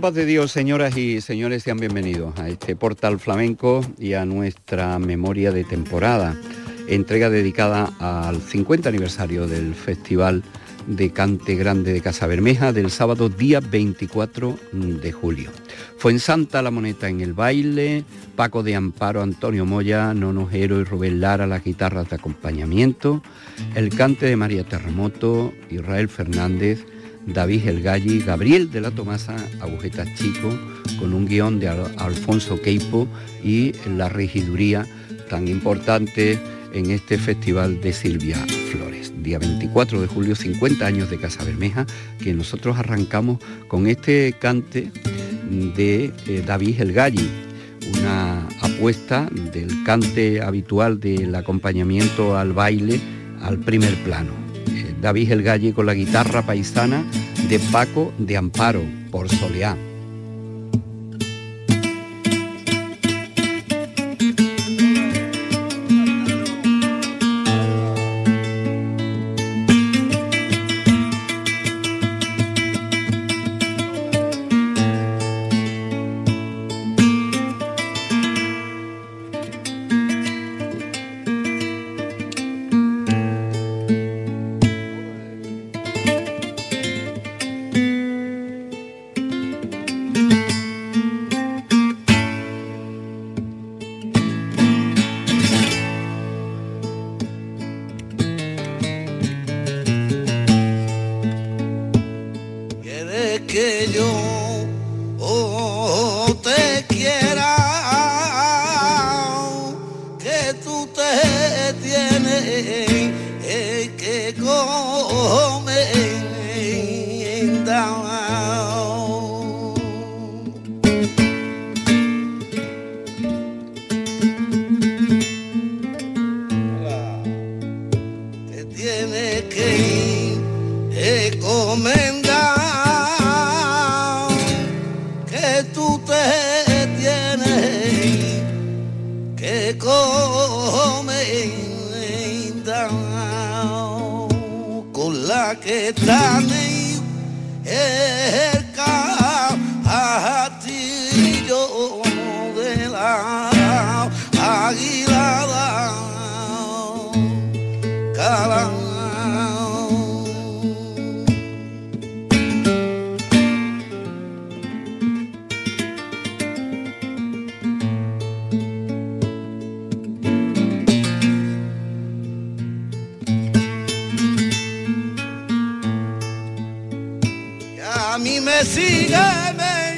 Paz de Dios, señoras y señores, sean bienvenidos a este portal flamenco y a nuestra memoria de temporada, entrega dedicada al 50 aniversario del Festival de Cante Grande de Casa Bermeja del sábado día 24 de julio. Fue en Santa la Moneta en el baile, Paco de Amparo, Antonio Moya, Nonojero y Rubén Lara las guitarras de acompañamiento, el cante de María Terremoto, Israel Fernández, David El Galli, Gabriel de la Tomasa, Agujetas Chico, con un guion de Alfonso Queipo y la regiduría tan importante en este festival de Silvia Flores. Día 24 de julio, 50 años de Casa Bermeja, que nosotros arrancamos con este cante de eh, David El Galli, una apuesta del cante habitual del acompañamiento al baile al primer plano. David El Galle con la guitarra paisana de Paco de Amparo por Soleá. mí me sigue, me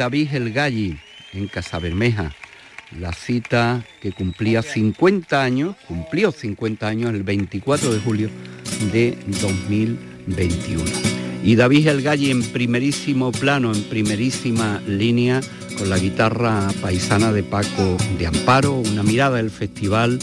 David El Galli en Casabermeja, la cita que cumplía 50 años, cumplió 50 años el 24 de julio de 2021. Y David El Galli en primerísimo plano, en primerísima línea, con la guitarra paisana de Paco de Amparo, una mirada del festival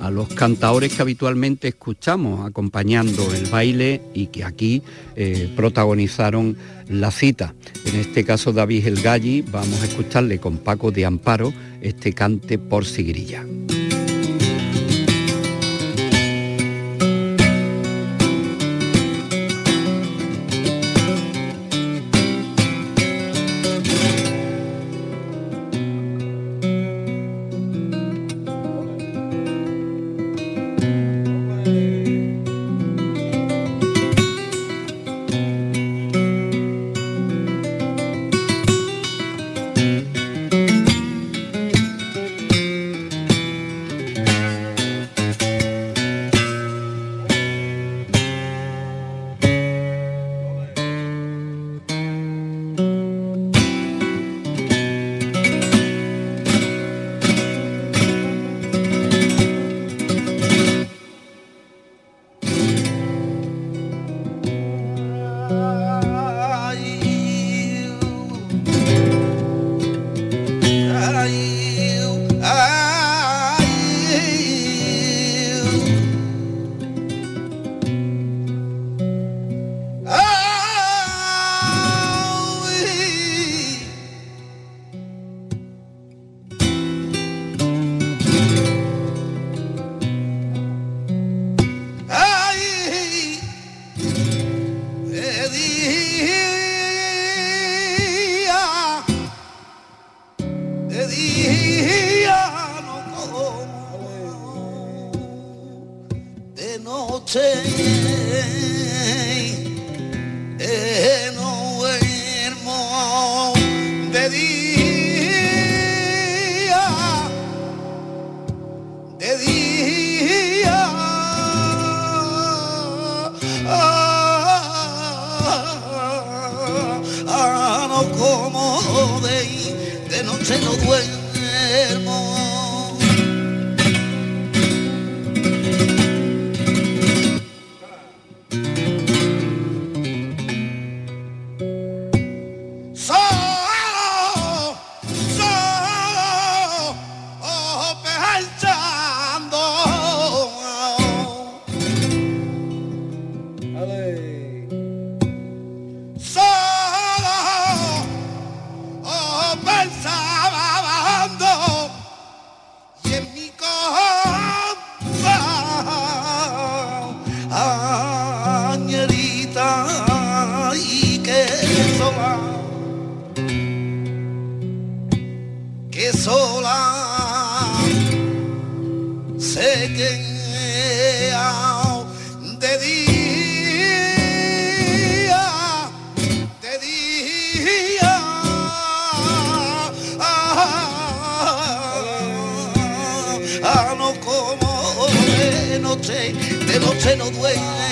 a los cantadores que habitualmente escuchamos acompañando el baile y que aquí eh, protagonizaron la cita. En este caso David El Galli, vamos a escucharle con Paco de Amparo este cante por Sigrilla.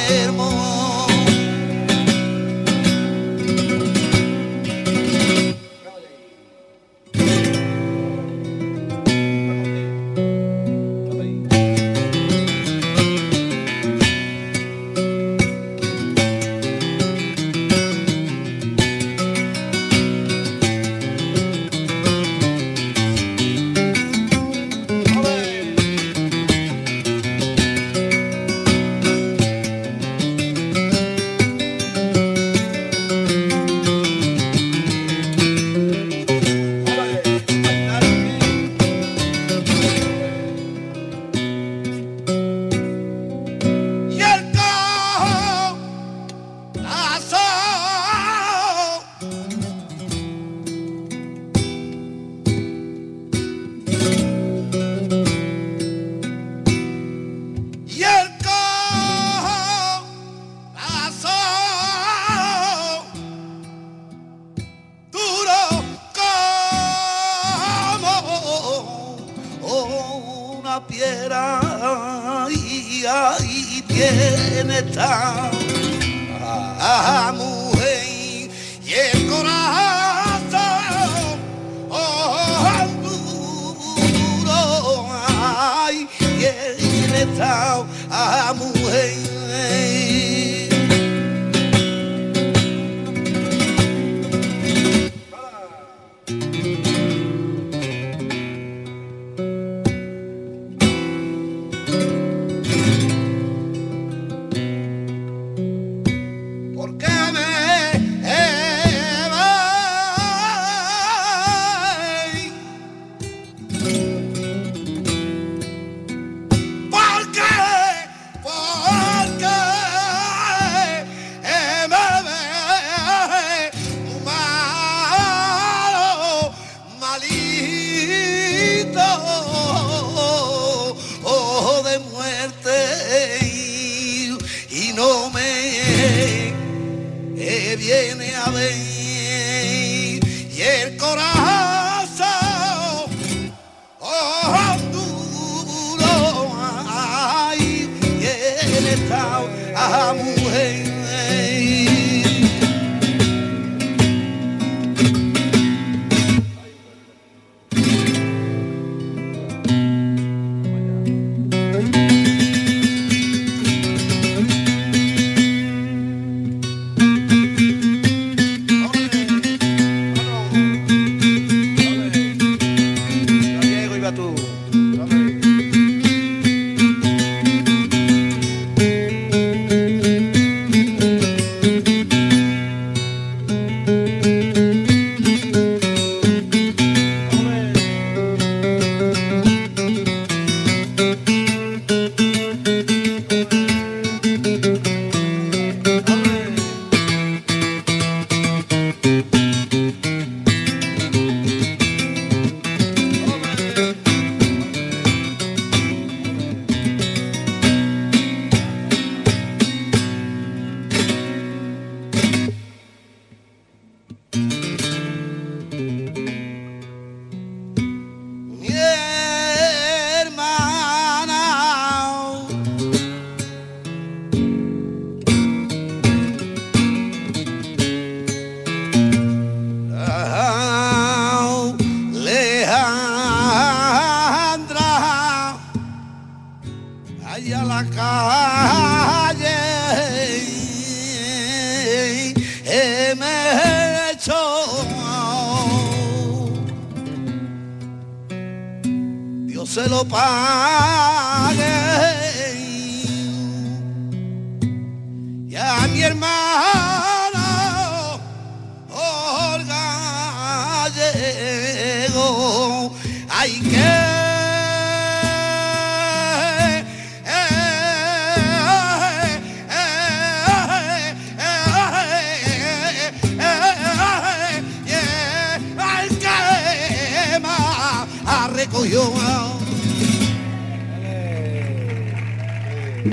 enfermo.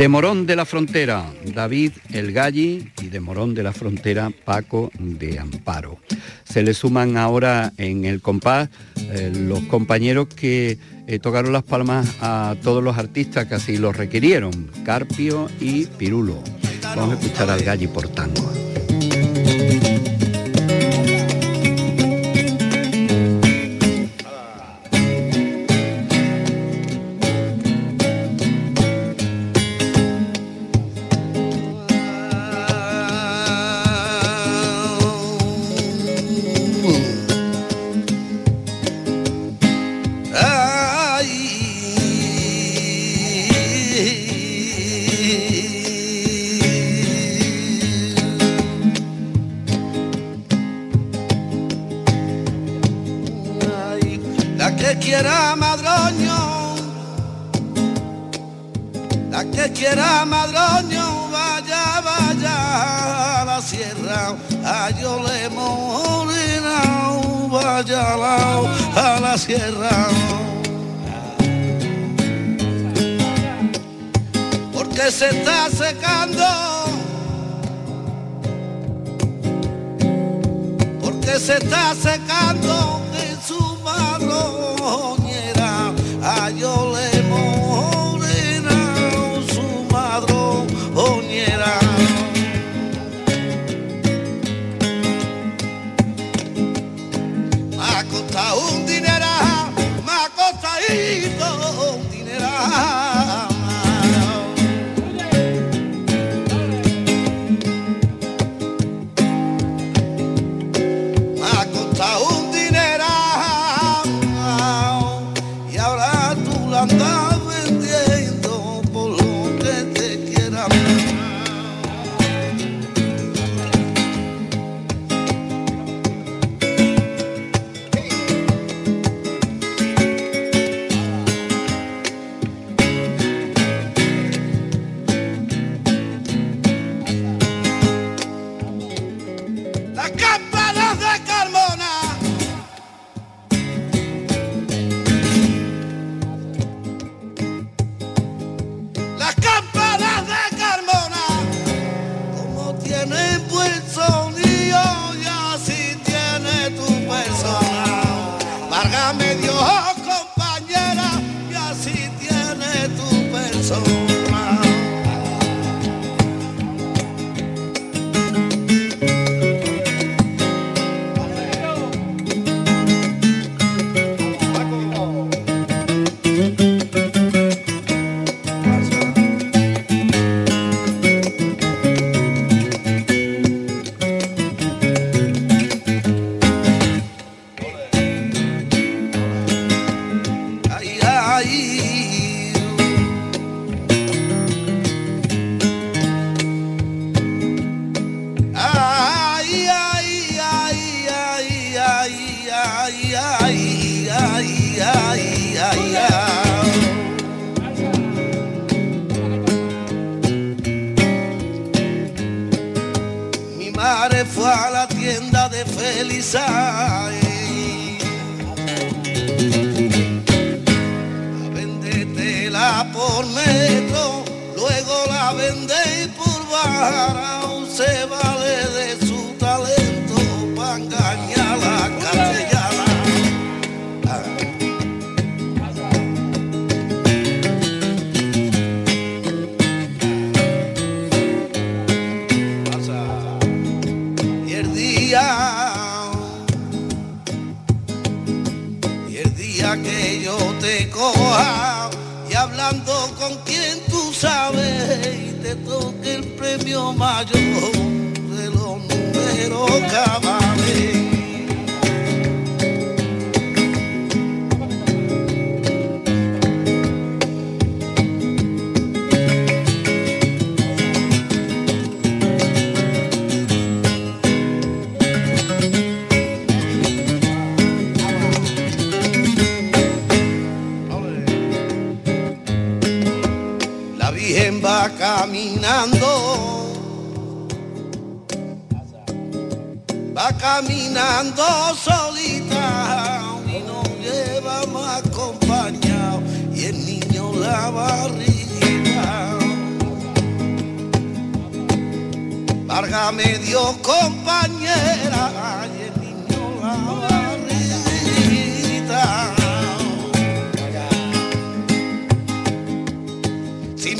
De Morón de la Frontera, David El Galli y de Morón de la Frontera, Paco de Amparo. Se le suman ahora en el compás eh, los compañeros que eh, tocaron las palmas a todos los artistas que así los requirieron, Carpio y Pirulo. Vamos a escuchar al Galli por tango. I got y el día que yo te coja, y hablando con quien tú sabes, y te toque el premio mayor de los números caminando, va caminando solita y no lleva más acompañado y el niño la barriga. Válgame Dios compañera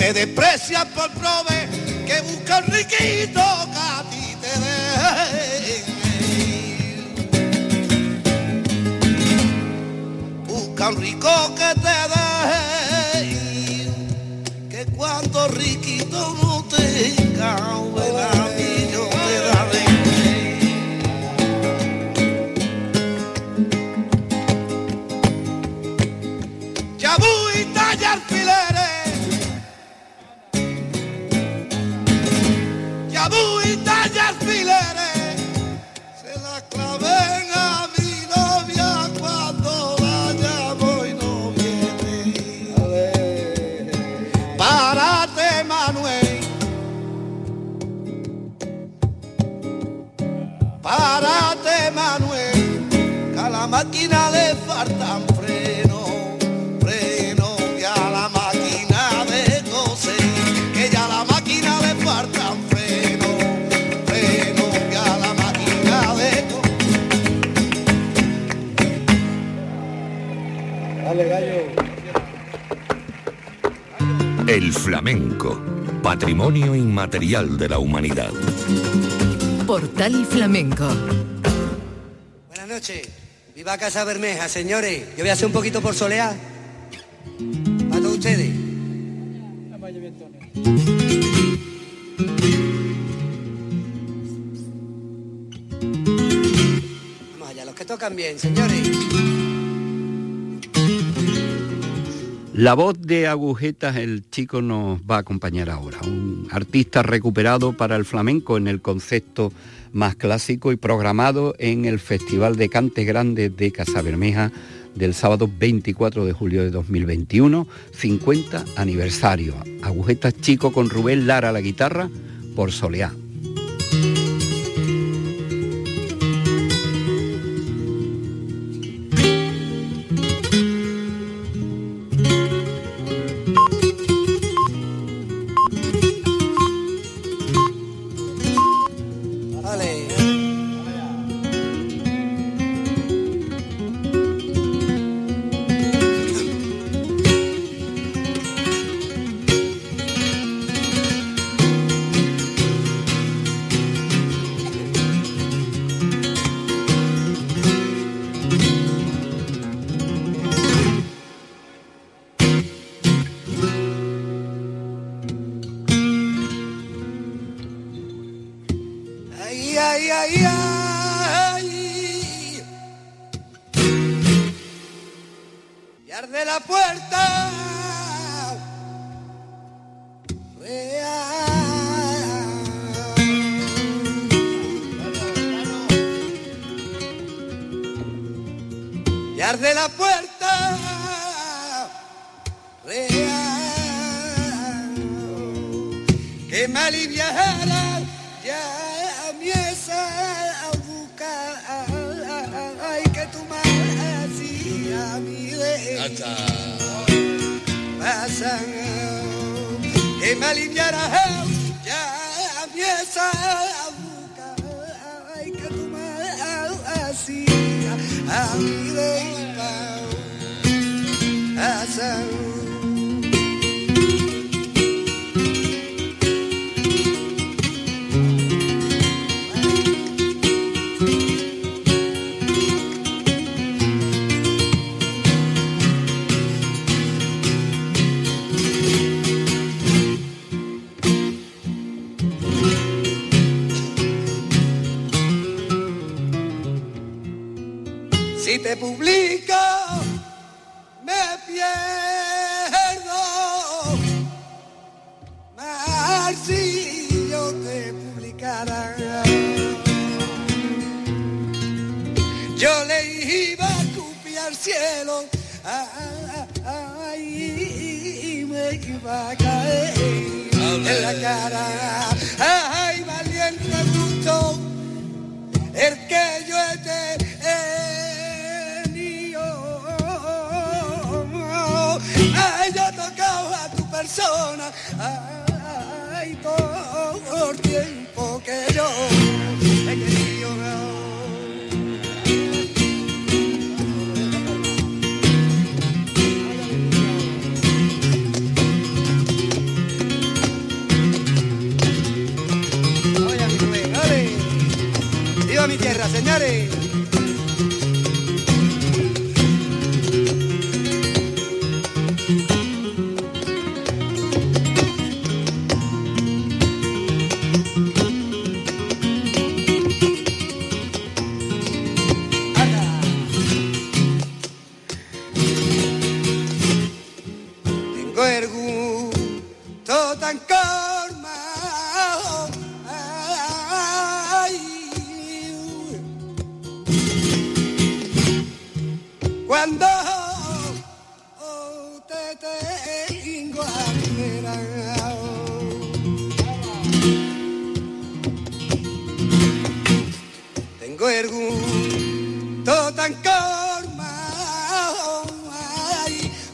Si me desprecias por prove que busca un riquito que a ti te dé. Busca un rico que te dé. Que cuando riquito no tenga, la flamenco, patrimonio inmaterial de la humanidad. Portal Flamenco. Buenas noches. Viva Casa Bermeja, señores. Yo voy a hacer un poquito por solear. Para todos ustedes. Vamos allá, los que tocan bien, señores. La voz de Agujetas, el chico nos va a acompañar ahora, un artista recuperado para el flamenco en el concepto más clásico y programado en el Festival de Cantes Grandes de Casabermeja del sábado 24 de julio de 2021, 50 aniversario. Agujetas Chico con Rubén Lara la guitarra por Soleá. Te publico, me pierdo. Más si yo te publicara. Yo le iba a copiar cielo. Ay, me iba a caer en la cara. Persona. Ay, por tiempo que yo he querido. Oye, mi Rubén, ole. ¡Viva mi tierra, señores!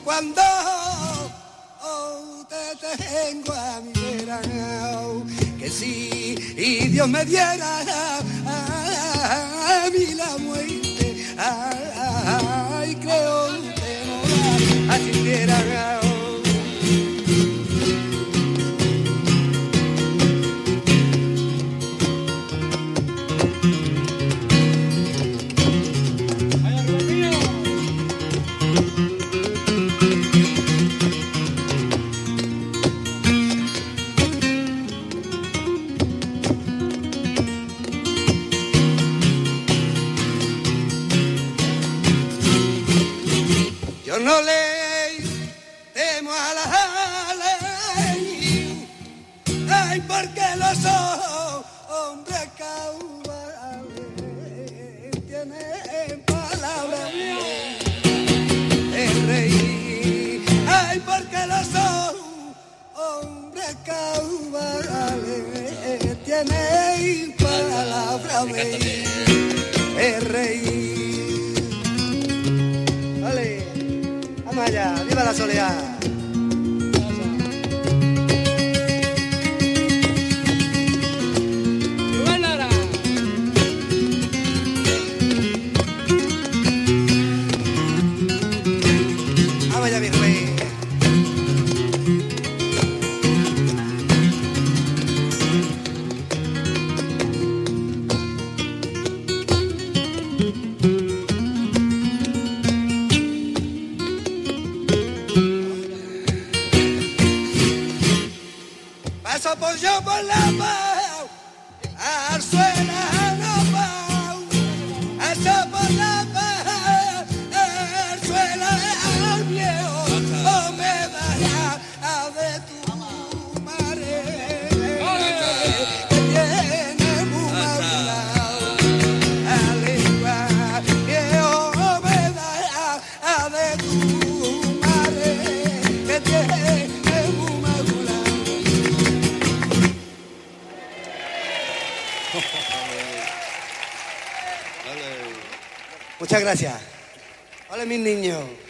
Cuando oh, te tengo a mi que si y Dios me diera a mí la muerte, ay, creo que no la asistiera. Caudales tienen palabras de rey. Vale, vamos allá, viva la soledad. Gracias. Hola.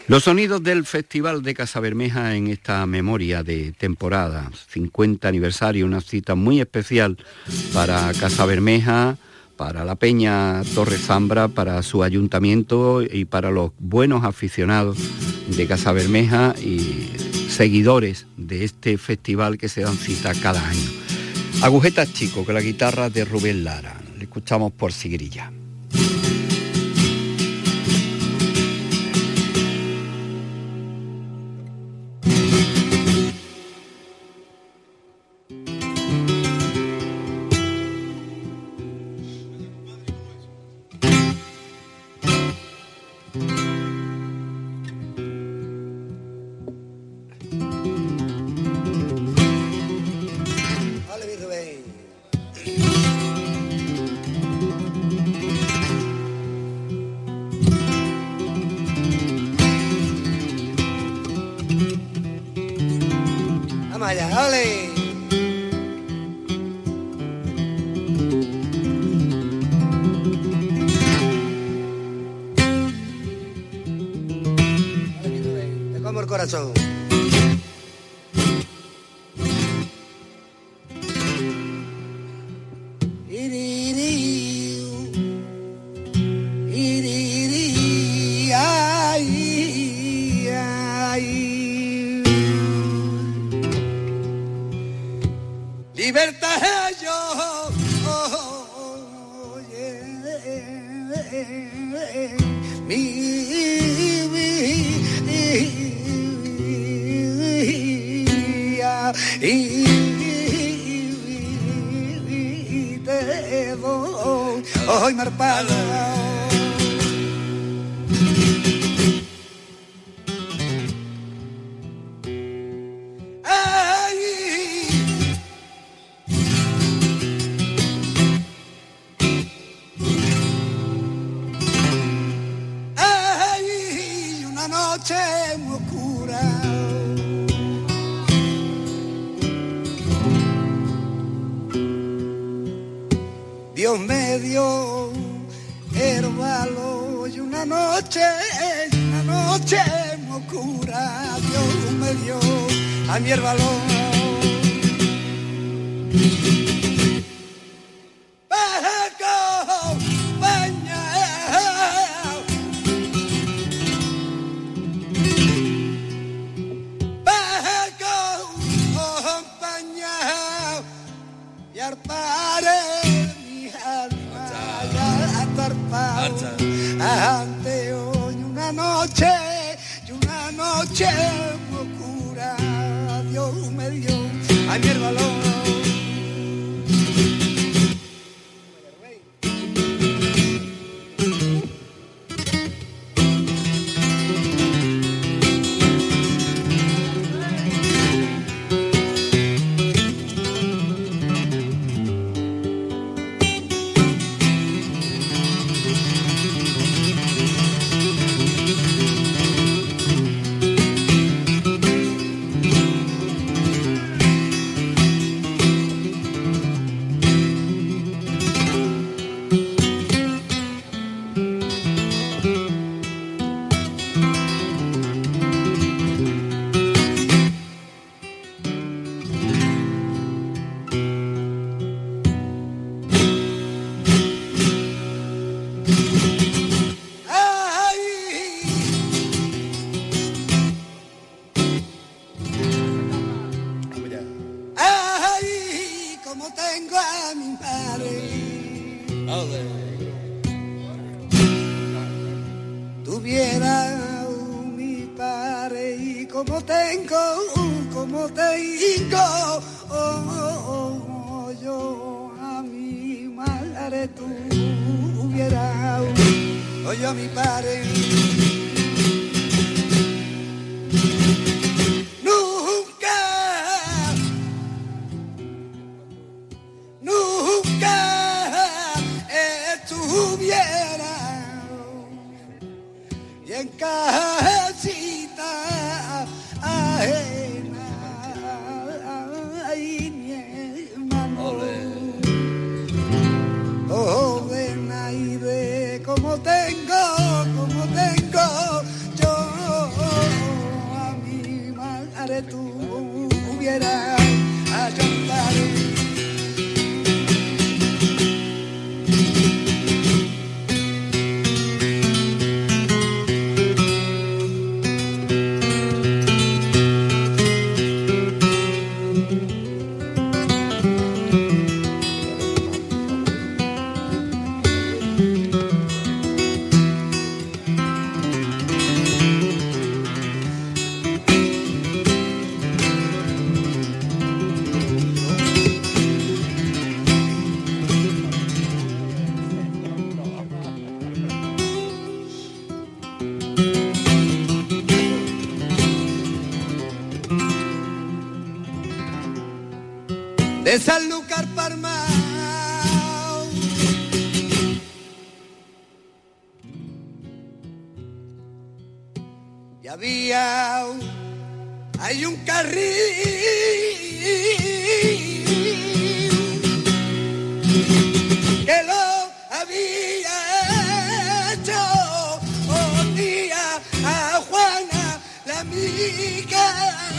Los sonidos del Festival de Casabermeja en esta memoria de temporada, 50 aniversario, una cita muy especial para Casabermeja, para la Peña Torre Zambra, para su ayuntamiento y para los buenos aficionados de Casabermeja y seguidores de este festival que se dan cita cada año. Agujetas Chico, con la guitarra de Rubén Lara. Le escuchamos por Sigrilla. Vamos allá, ole. Te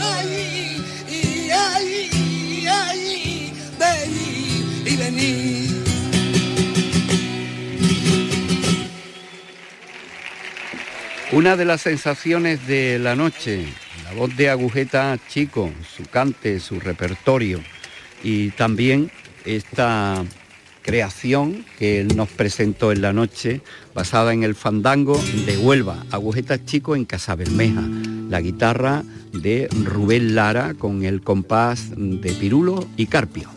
ay, ay, ay, vení y vení. Una de las sensaciones de la noche, la voz de Agujeta Chico, su cante, su repertorio y también esta creación que él nos presentó en la noche basada en el fandango de Huelva, Agujeta Chico en Casabermeja, la guitarra de Rubén Lara con el compás de Pirulo y Carpio.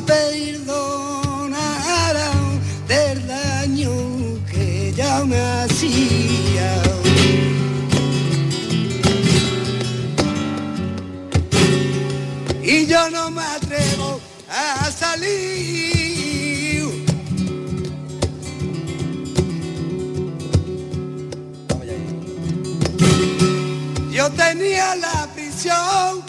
La perdonara del daño que ella me hacía. Y yo no me atrevo a salir. Yo tenía la prisión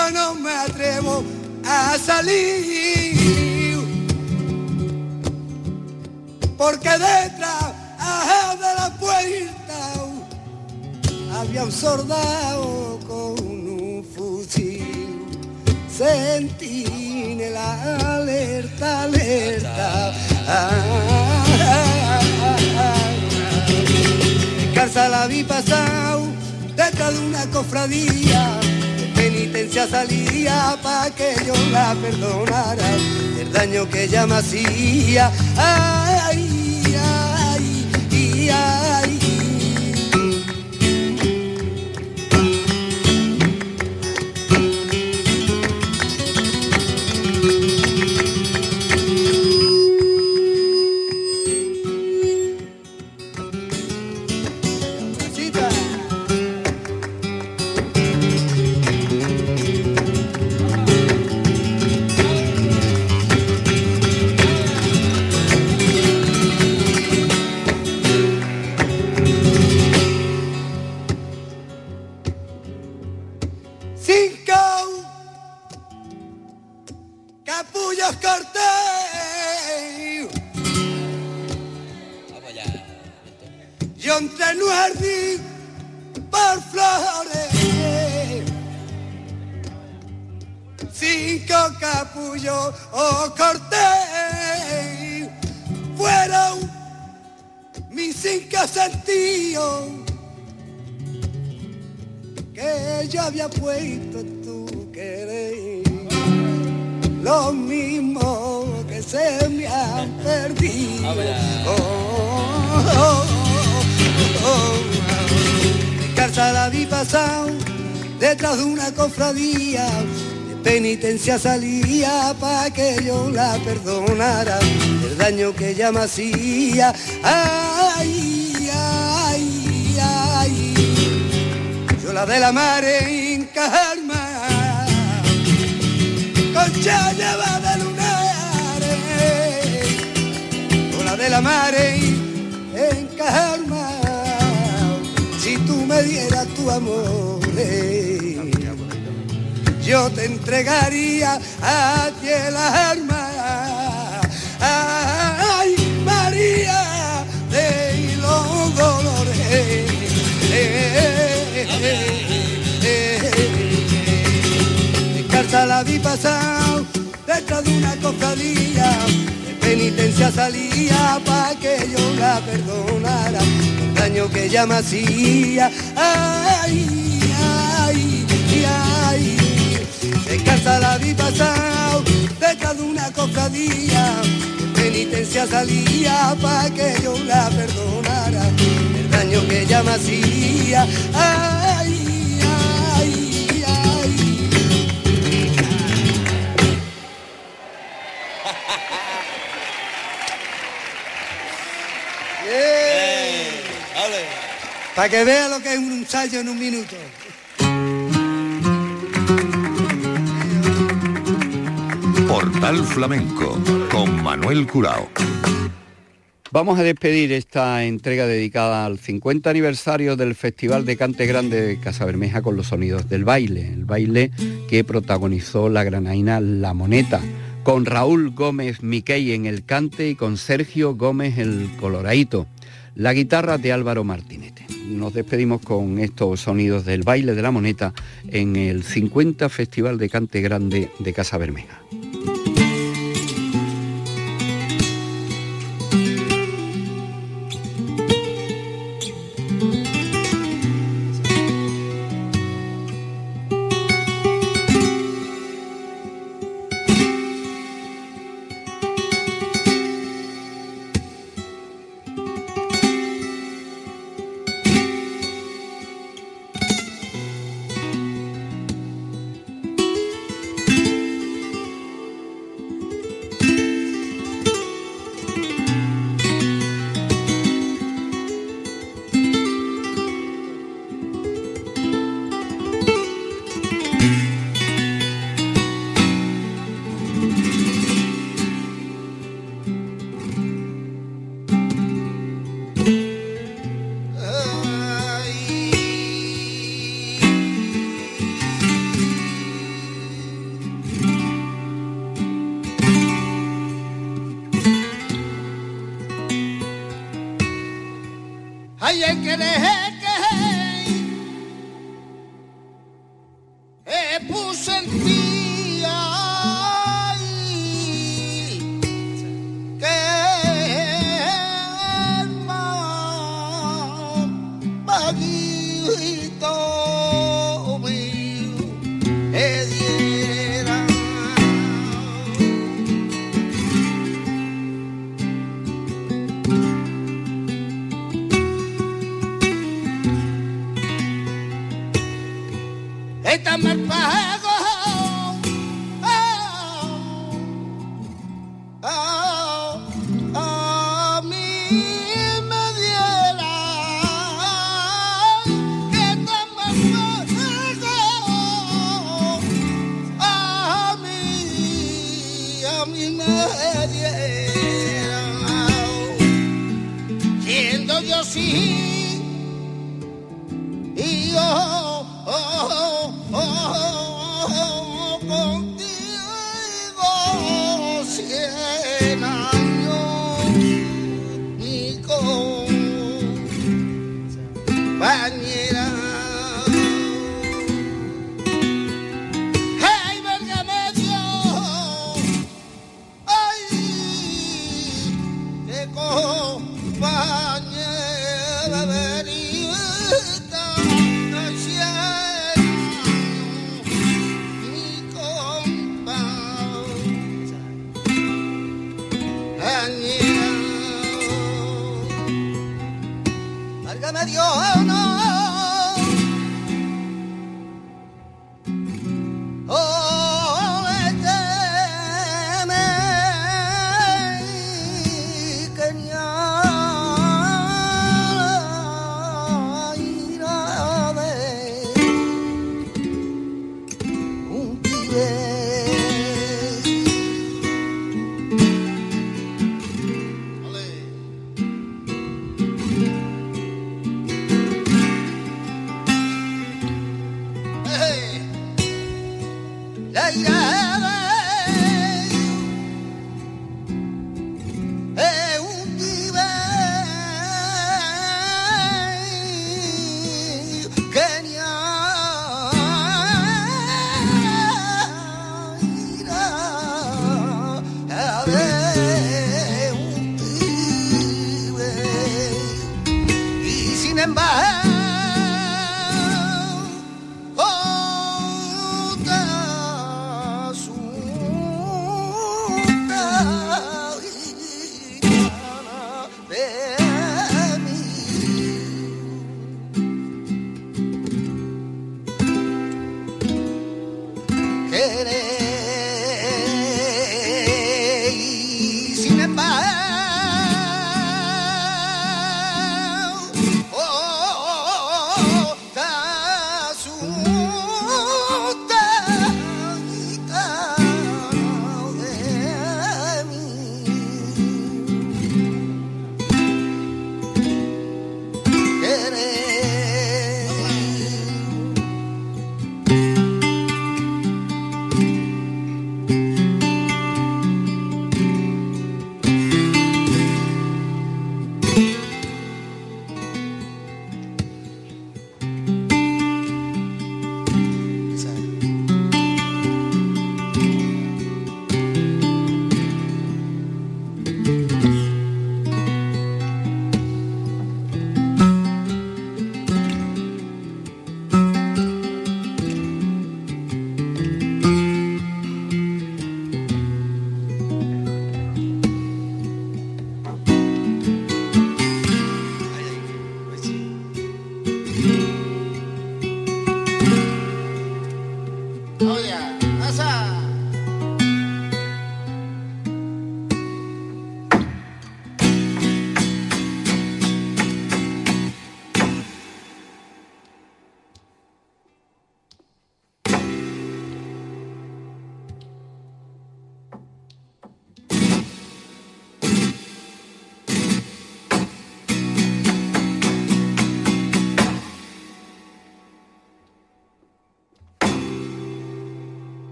yo no me atrevo a salir. Porque detrás de la puerta había un soldado con un fusil. Sentinela, alerta, alerta. Descalza la vi pasado detrás de una cofradía. Penitencia salía pa' que yo la perdonara el daño que ella me hacía. Cinco capullos cortés. Yo entré en un jardín por flores. Cinco capullos oh, cortés fueron mis cinco sentidos que yo había puesto tu querer. Lo mismo que se me han perdido. Oh, oh, oh, oh. La vi pasado detrás de una cofradía. De penitencia salía pa' que yo la perdonara el daño que ella me hacía. Ay, la de la mare en calma, concha lleva de lunares, yo la de la mare en calma, si tú me me diera tu amor, yo te entregaría a ti el alma. Ay, María de los dolores. Descarta la vi pasar detrás de una cofradía penitencia salía pa' que yo la perdonara el daño que ella me hacía. Ay, ay, ay, descansa la vi pasado detrás de una cofradía. penitencia salía pa' que yo la perdonara que ella me hacía. Ay, ay, ay. Para que vea lo que es un ensayo en un minuto. Portal Flamenco con Manuel Curao. Vamos a despedir esta entrega dedicada al 50 aniversario del Festival de Cante Grande de Casabermeja con los sonidos del baile, el baile que protagonizó la granaina La Moneta, con Raúl Gómez Miquey en el cante y con Sergio Gómez el coloraito, la guitarra de Álvaro Martinete. Nos despedimos con estos sonidos del baile de la moneta en el 50 Festival de Cante Grande de Casa Bermeja.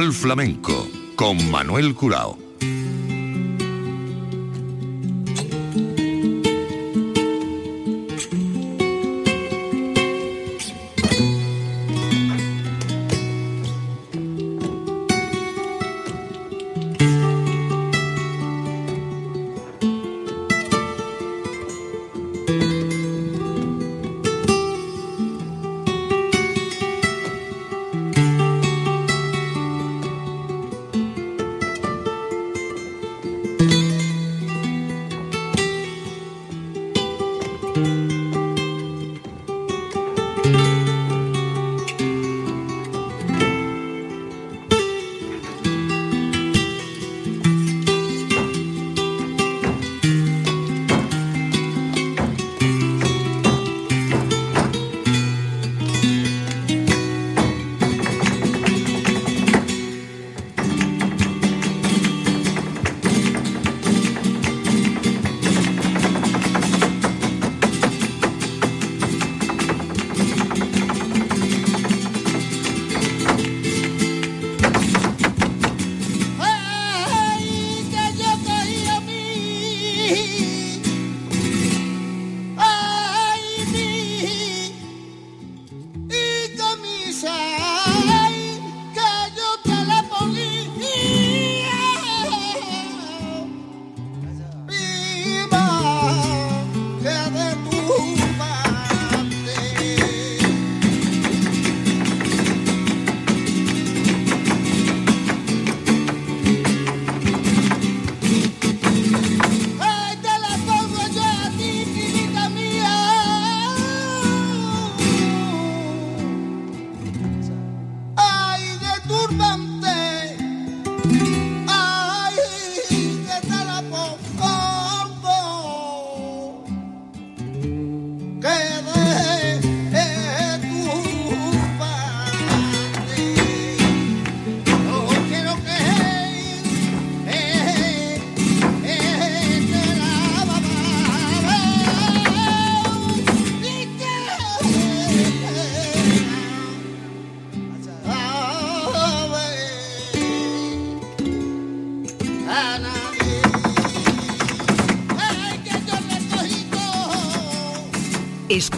Portal Flamenco con Manuel Curao.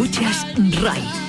Escuchas RAI